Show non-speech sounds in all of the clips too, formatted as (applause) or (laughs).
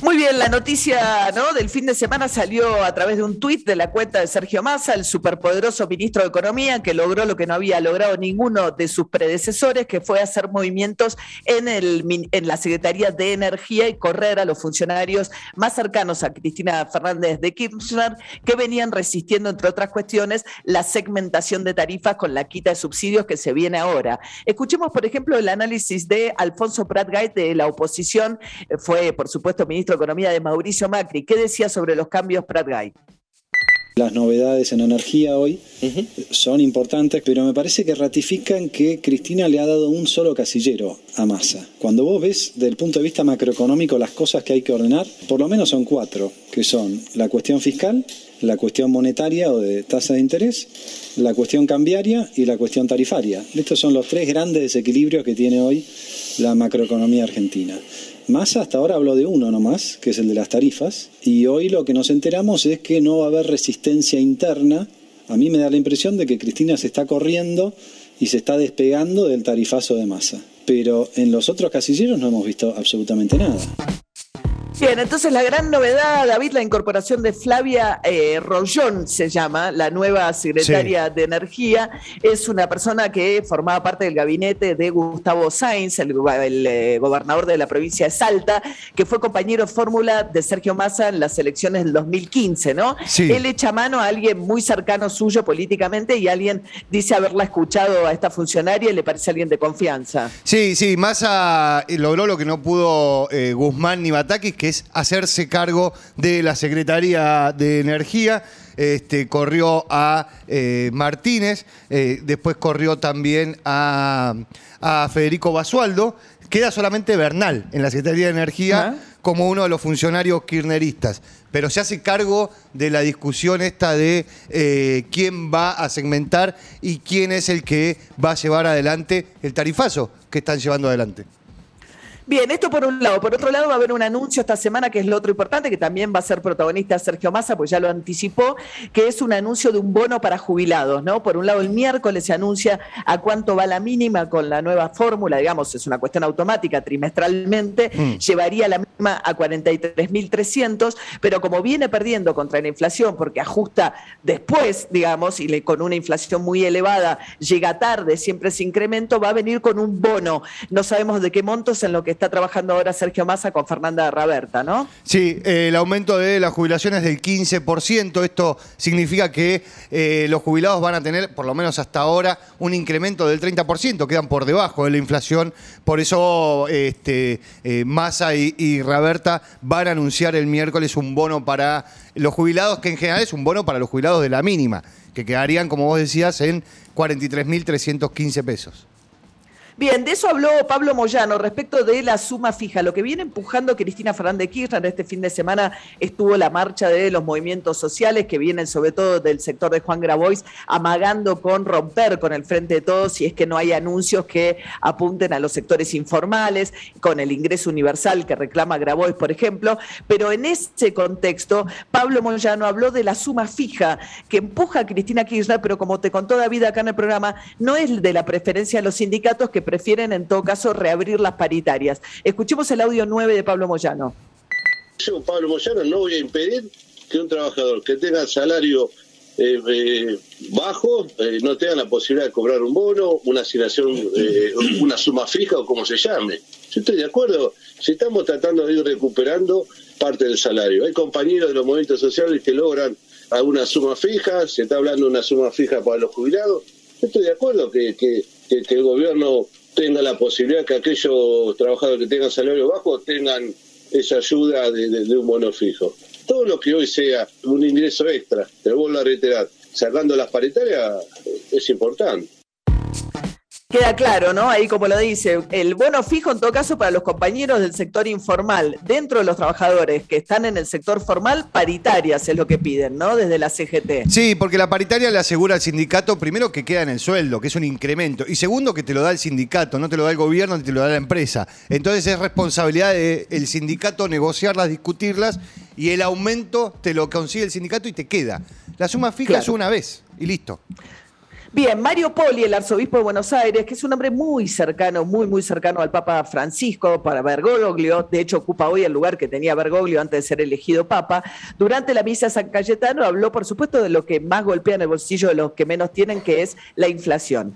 Muy bien, la noticia ¿no? del fin de semana salió a través de un tuit de la cuenta de Sergio Massa, el superpoderoso ministro de Economía, que logró lo que no había logrado ninguno de sus predecesores, que fue hacer movimientos en, el, en la Secretaría de Energía y correr a los funcionarios más cercanos a Cristina Fernández de Kirchner, que venían resistiendo, entre otras cuestiones, la segmentación de tarifas con la quita de subsidios que se viene ahora. Escuchemos, por ejemplo, el análisis de Alfonso Pratgay de la oposición, fue, por supuesto, ministro Economía de Mauricio Macri. ¿Qué decía sobre los cambios Pratgay? Las novedades en energía hoy son importantes, pero me parece que ratifican que Cristina le ha dado un solo casillero a Massa. Cuando vos ves desde el punto de vista macroeconómico las cosas que hay que ordenar, por lo menos son cuatro, que son la cuestión fiscal, la cuestión monetaria o de tasa de interés, la cuestión cambiaria y la cuestión tarifaria. Estos son los tres grandes desequilibrios que tiene hoy la macroeconomía argentina. Massa hasta ahora habló de uno nomás, que es el de las tarifas, y hoy lo que nos enteramos es que no va a haber resistencia interna. A mí me da la impresión de que Cristina se está corriendo y se está despegando del tarifazo de Massa. Pero en los otros casilleros no hemos visto absolutamente nada. Bien, entonces la gran novedad, David, la incorporación de Flavia eh, Rollón se llama, la nueva secretaria de Energía. Es una persona que formaba parte del gabinete de Gustavo Sainz, el, eh, gobernador de la provincia de Salta, que fue compañero fórmula de Sergio Massa en las elecciones del 2015, ¿no? Sí. Él echa mano a alguien muy cercano suyo políticamente y alguien dice haberla escuchado a esta funcionaria y le parece alguien de confianza. Sí, sí, Massa eh, logró lo que no pudo eh, Guzmán ni Batakis, que es hacerse cargo de la Secretaría de Energía. Este, corrió a eh, Martínez, eh, después corrió también a, a Federico Basualdo. Queda solamente Bernal en la Secretaría de Energía Ah. como uno de los funcionarios kirchneristas. Pero se hace cargo de la discusión esta de eh, quién va a segmentar y quién es el que va a llevar adelante el tarifazo que están llevando adelante. Bien, esto por un lado. Por otro lado, va a haber un anuncio esta semana que es lo otro importante, que también va a ser protagonista Sergio Massa, pues ya lo anticipó, que es un anuncio de un bono para jubilados, ¿no? Por un lado, el miércoles se anuncia a cuánto va la mínima con la nueva fórmula, digamos, es una cuestión automática, trimestralmente, llevaría la mínima a 43.300, pero como viene perdiendo contra la inflación, porque ajusta después, digamos, y le- con una inflación muy elevada, llega tarde, siempre ese incremento, va a venir con un bono. No sabemos de qué montos en lo que está trabajando ahora Sergio Massa con Fernanda Raberta, ¿no? Sí, eh, el aumento de las jubilaciones del 15%. Esto significa que eh, los jubilados van a tener, por lo menos hasta ahora, un incremento del 30%. Quedan por debajo de la inflación. Por eso este, eh, Massa y, y Raberta van a anunciar el miércoles un bono para los jubilados, que en general es un bono para los jubilados de la mínima, que quedarían, como vos decías, en 43.315 pesos. Bien, de eso habló Pablo Moyano respecto de la suma fija. Lo que viene empujando Cristina Fernández Kirchner este fin de semana estuvo la marcha de los movimientos sociales que vienen sobre todo del sector de Juan Grabois amagando con romper con el frente de todos si es que no hay anuncios que apunten a los sectores informales, con el ingreso universal que reclama Grabois, por ejemplo. Pero en ese contexto, Pablo Moyano habló de la suma fija que empuja a Cristina Kirchner, pero como te contó David acá en el programa, no es de la preferencia de los sindicatos que prefieren en todo caso reabrir las paritarias. Escuchemos el audio 9 de Pablo Moyano. Yo, Pablo Moyano, no voy a impedir que un trabajador que tenga salario eh, eh, bajo eh, no tenga la posibilidad de cobrar un bono, una asignación, una suma fija o como se llame. Yo estoy de acuerdo. Si estamos tratando de ir recuperando parte del salario. Hay compañeros de los movimientos sociales que logran alguna suma fija, se está hablando de una suma fija para los jubilados. Yo estoy de acuerdo que el gobierno tenga la posibilidad que aquellos trabajadores que tengan salario bajo tengan esa ayuda de, un bono fijo. Todo lo que hoy sea un ingreso extra, te lo vuelvo a reiterar, sacando las paritarias, es importante. Queda claro, ¿no? Ahí como lo dice, el bono fijo en todo caso para los compañeros del sector informal, dentro de los trabajadores que están en el sector formal, paritarias es lo que piden, ¿no? Desde la CGT. Sí, porque la paritaria le asegura al sindicato, primero, que queda en el sueldo, que es un incremento, y segundo, que te lo da el sindicato, no te lo da el gobierno ni te lo da la empresa. Entonces es responsabilidad del sindicato negociarlas, discutirlas, y el aumento te lo consigue el sindicato y te queda. La suma fija es una vez, y listo. Bien, Mario Poli, el arzobispo de Buenos Aires, que es un hombre muy cercano, muy, muy cercano al Papa Francisco, para Bergoglio, de hecho ocupa hoy el lugar que tenía Bergoglio antes de ser elegido Papa, durante la misa San Cayetano habló, por supuesto, de lo que más golpea en el bolsillo de los que menos tienen, que es la inflación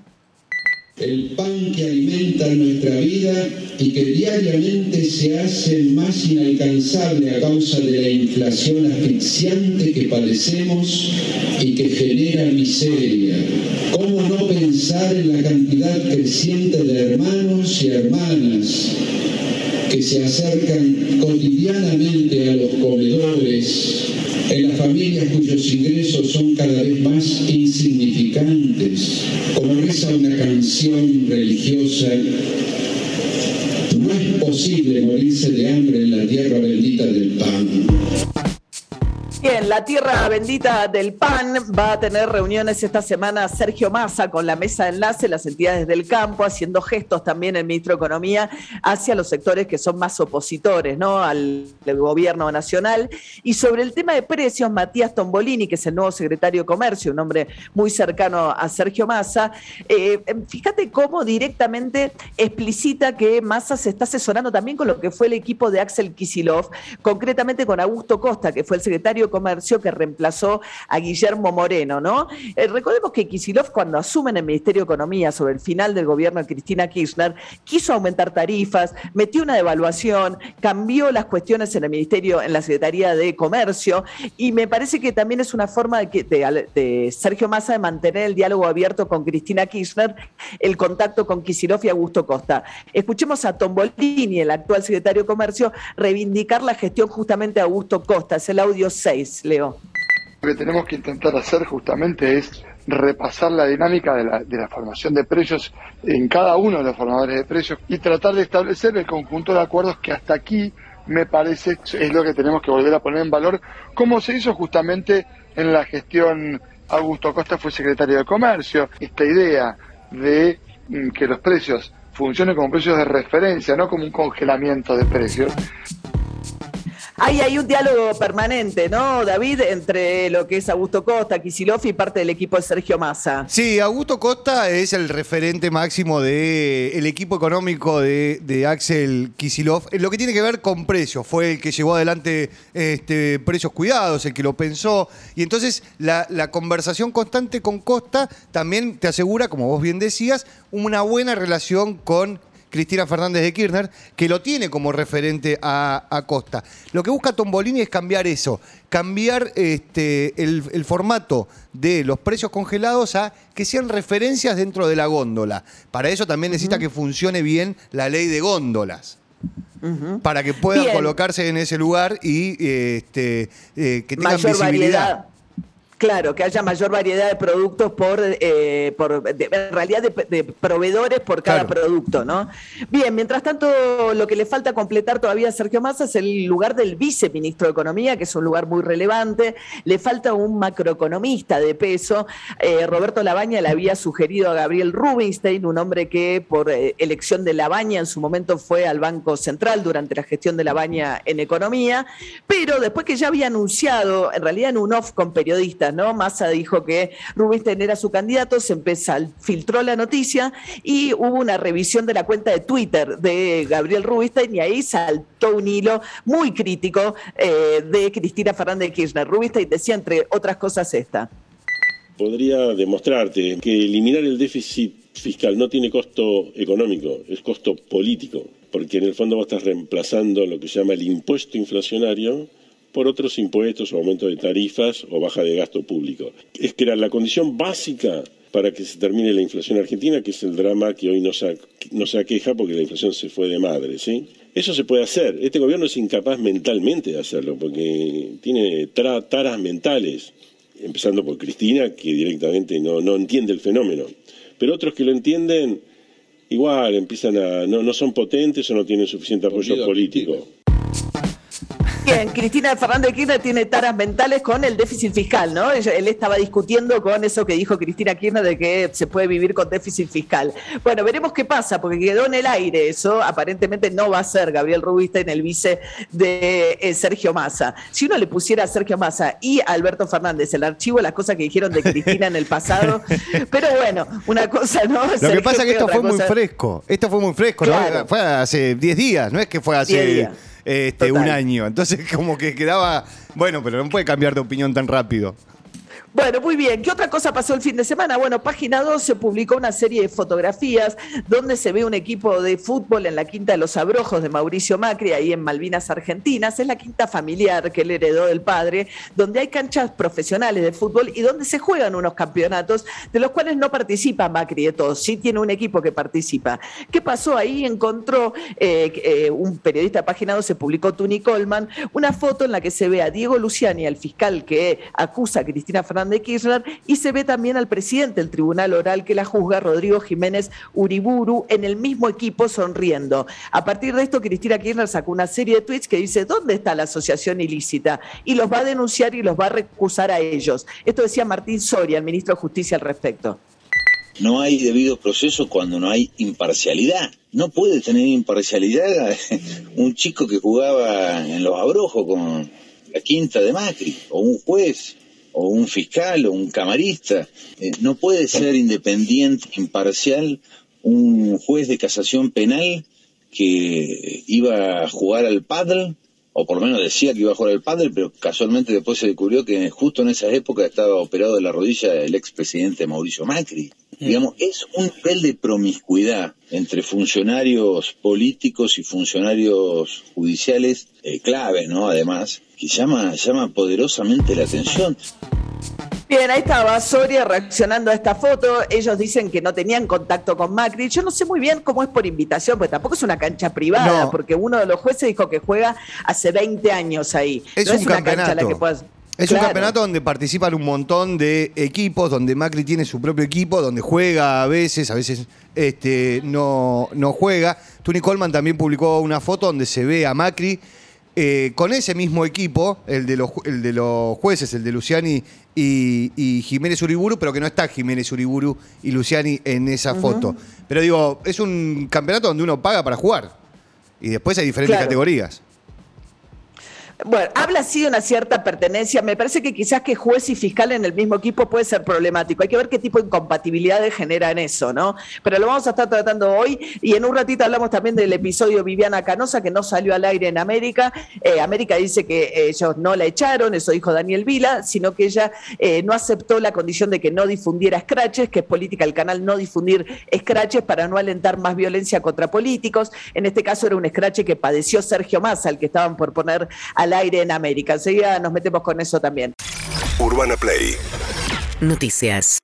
el pan que alimenta nuestra vida y que diariamente se hace más inalcanzable a causa de la inflación asfixiante que padecemos y que genera miseria. ¿Cómo no pensar en la cantidad creciente de hermanos y hermanas que se acercan cotidianamente a los comedores en las familias cuyos ingresos son cada vez religiosa, no es posible morirse de hambre tierra bendita del PAN va a tener reuniones esta semana Sergio Massa con la mesa de enlace, las entidades del campo, haciendo gestos también el ministro de Economía hacia los sectores que son más opositores ¿no? al gobierno nacional. Y sobre el tema de precios, Matías Tombolini, que es el nuevo secretario de Comercio, un hombre muy cercano a Sergio Massa, eh, fíjate cómo directamente explicita que Massa se está asesorando también con lo que fue el equipo de Axel Kisilov, concretamente con Augusto Costa, que fue el secretario Comercio que reemplazó a Guillermo Moreno, ¿no? Eh, recordemos que Kisilov, cuando asume en el Ministerio de Economía sobre el final del gobierno de Cristina Kirchner, quiso aumentar tarifas, metió una devaluación, cambió las cuestiones en el Ministerio, en la Secretaría de Comercio, y me parece que también es una forma de, Sergio Massa de mantener el diálogo abierto con Cristina Kirchner, el contacto con Kisilov y Augusto Costa. Escuchemos a Tombolini, el actual secretario de Comercio, reivindicar la gestión justamente de Augusto Costa. Es el audio 6. Leo? Lo que tenemos que intentar hacer justamente es repasar la dinámica de la, formación de precios en cada uno de los formadores de precios y tratar de establecer el conjunto de acuerdos que hasta aquí me parece es lo que tenemos que volver a poner en valor, como se hizo justamente en la gestión Augusto Costa fue secretario de Comercio, esta idea de mm, que los precios funcionen como precios de referencia, no como un congelamiento de precios. Ahí hay un diálogo permanente, ¿no, David? Entre lo que es Augusto Costa, Kisilov y parte del equipo de Sergio Massa. Sí, Augusto Costa es el referente máximo del equipo económico de, Axel Kisilov. Lo que tiene que ver con precios, fue el que llevó adelante este, precios cuidados, el que lo pensó. Y entonces la conversación constante con Costa también te asegura, como vos bien decías, una buena relación con Cristina Fernández de Kirchner, que lo tiene como referente a, Costa. Lo que busca Tombolini es cambiar eso, cambiar este, el, formato de los precios congelados a que sean referencias dentro de la góndola. Para eso también necesita que funcione bien la ley de góndolas. Para que puedan colocarse en ese lugar y este, eh, que tengan visibilidad. Claro, que haya mayor variedad de productos por, eh, por en realidad de, proveedores por cada producto, ¿no? Bien, mientras tanto, lo que le falta completar todavía a Sergio Massa es el lugar del viceministro de Economía, que es un lugar muy relevante. Le falta un macroeconomista de peso. Eh, Roberto Labaña le había sugerido a Gabriel Rubinstein, un hombre que por eh, elección de Labaña en su momento fue al Banco Central durante la gestión de Labaña en Economía, pero después que ya había anunciado, en realidad en un off con periodistas, Massa dijo que Rubinstein era su candidato, se empezó, filtró la noticia y hubo una revisión de la cuenta de Twitter de Gabriel Rubinstein y ahí saltó un hilo muy crítico eh, de Cristina Fernández de Kirchner. Rubinstein decía, entre otras cosas, esta. Podría demostrarte que eliminar el déficit fiscal no tiene costo económico, es costo político, porque en el fondo vos estás reemplazando lo que se llama el impuesto inflacionario por otros impuestos, aumento de tarifas o baja de gasto público. Es que era la condición básica para que se termine la inflación argentina, que es el drama que hoy nos, se aqueja porque la inflación se fue de madre, ¿sí? Eso se puede hacer. Este gobierno es incapaz mentalmente de hacerlo porque tiene taras mentales, empezando por Cristina, que directamente no, no entiende el fenómeno. Pero otros que lo entienden igual empiezan a, no, no son potentes o no tienen suficiente apoyo político. Bien, Cristina Fernández de Kirchner tiene taras mentales con el déficit fiscal, ¿no? Él estaba discutiendo con eso que dijo Cristina Kirchner de que se puede vivir con déficit fiscal. Bueno, veremos qué pasa, porque quedó en el aire eso. Aparentemente no va a ser Gabriel en el vice de eh, Sergio Massa. Si uno le pusiera a Sergio Massa y a Alberto Fernández el archivo las cosas que dijeron de Cristina en el pasado, (laughs) pero bueno, una cosa no. Lo que pasa es que esto fue muy fresco. Esto fue muy fresco, ¿no? Fue hace 10 días, no es que fue hace este, un año. Entonces, como que quedaba, bueno, pero no puede cambiar de opinión tan rápido. Bueno, muy bien. ¿Qué otra cosa pasó el fin de semana? Bueno, Página 2 se publicó una serie de fotografías donde se ve un equipo de fútbol en la Quinta de los Abrojos de Mauricio Macri, ahí en Malvinas, Argentinas. Es la quinta familiar que él heredó del padre, donde hay canchas profesionales de fútbol y donde se juegan unos campeonatos de los cuales no participa Macri de todos. Sí tiene un equipo que participa. ¿Qué pasó ahí? Encontró eh, eh, un periodista Página 2, se publicó Tuni Coleman, una foto en la que se ve a Diego Luciani, al fiscal que acusa a Cristina Fernández de Kirchner, y se ve también al presidente del tribunal oral que la juzga, Rodrigo Jiménez Uriburu, en el mismo equipo sonriendo. A partir de esto, Cristina Kirchner sacó una serie de tweets que dice, ¿dónde está la asociación ilícita? Y los va a denunciar y los va a recusar a ellos. Esto decía Martín Soria, el ministro de Justicia, al respecto. No hay debido proceso cuando no hay imparcialidad. No puede tener imparcialidad (laughs) un chico que jugaba en los abrojos con la quinta de Macri, o un juez, o un fiscal o un camarista. Eh, no puede ser independiente, imparcial, un juez de casación penal que iba a jugar al paddle, o por lo menos decía que iba a jugar al paddle, pero casualmente después se descubrió que justo en esa época estaba operado de la rodilla el expresidente Mauricio Macri. Mm. Digamos, es un nivel de promiscuidad entre funcionarios políticos y funcionarios judiciales eh, clave, ¿no? Además, que llama, llama poderosamente la atención. Bien, ahí estaba Soria reaccionando a esta foto. Ellos dicen que no tenían contacto con Macri. Yo no sé muy bien cómo es por invitación, porque tampoco es una cancha privada, porque uno de los jueces dijo que juega hace 20 años ahí. Es un campeonato. Es un campeonato donde participan un montón de equipos, donde Macri tiene su propio equipo, donde juega a veces, a veces este, no, no juega. Tony Coleman también publicó una foto donde se ve a Macri eh, con ese mismo equipo, el de, los, de los jueces, el de Luciani y, Jiménez Uriburu, pero que no está Jiménez Uriburu y Luciani en esa foto. Pero digo, es un campeonato donde uno paga para jugar. Y después hay diferentes categorías. Bueno, habla así de una cierta pertenencia. Me parece que quizás que juez y fiscal en el mismo equipo puede ser problemático. Hay que ver qué tipo de incompatibilidades generan eso, ¿no? Pero lo vamos a estar tratando hoy y en un ratito hablamos también del episodio Viviana Canosa que no salió al aire en América. Eh, América dice que ellos no la echaron, eso dijo Daniel Vila, sino que ella eh, no aceptó la condición de que no difundiera scratches, que es política del canal no difundir scratches para no alentar más violencia contra políticos. En este caso era un scratch que padeció Sergio Massa, el que estaban por poner al aire en América. Enseguida nos metemos con eso también. Urbana Play. Noticias.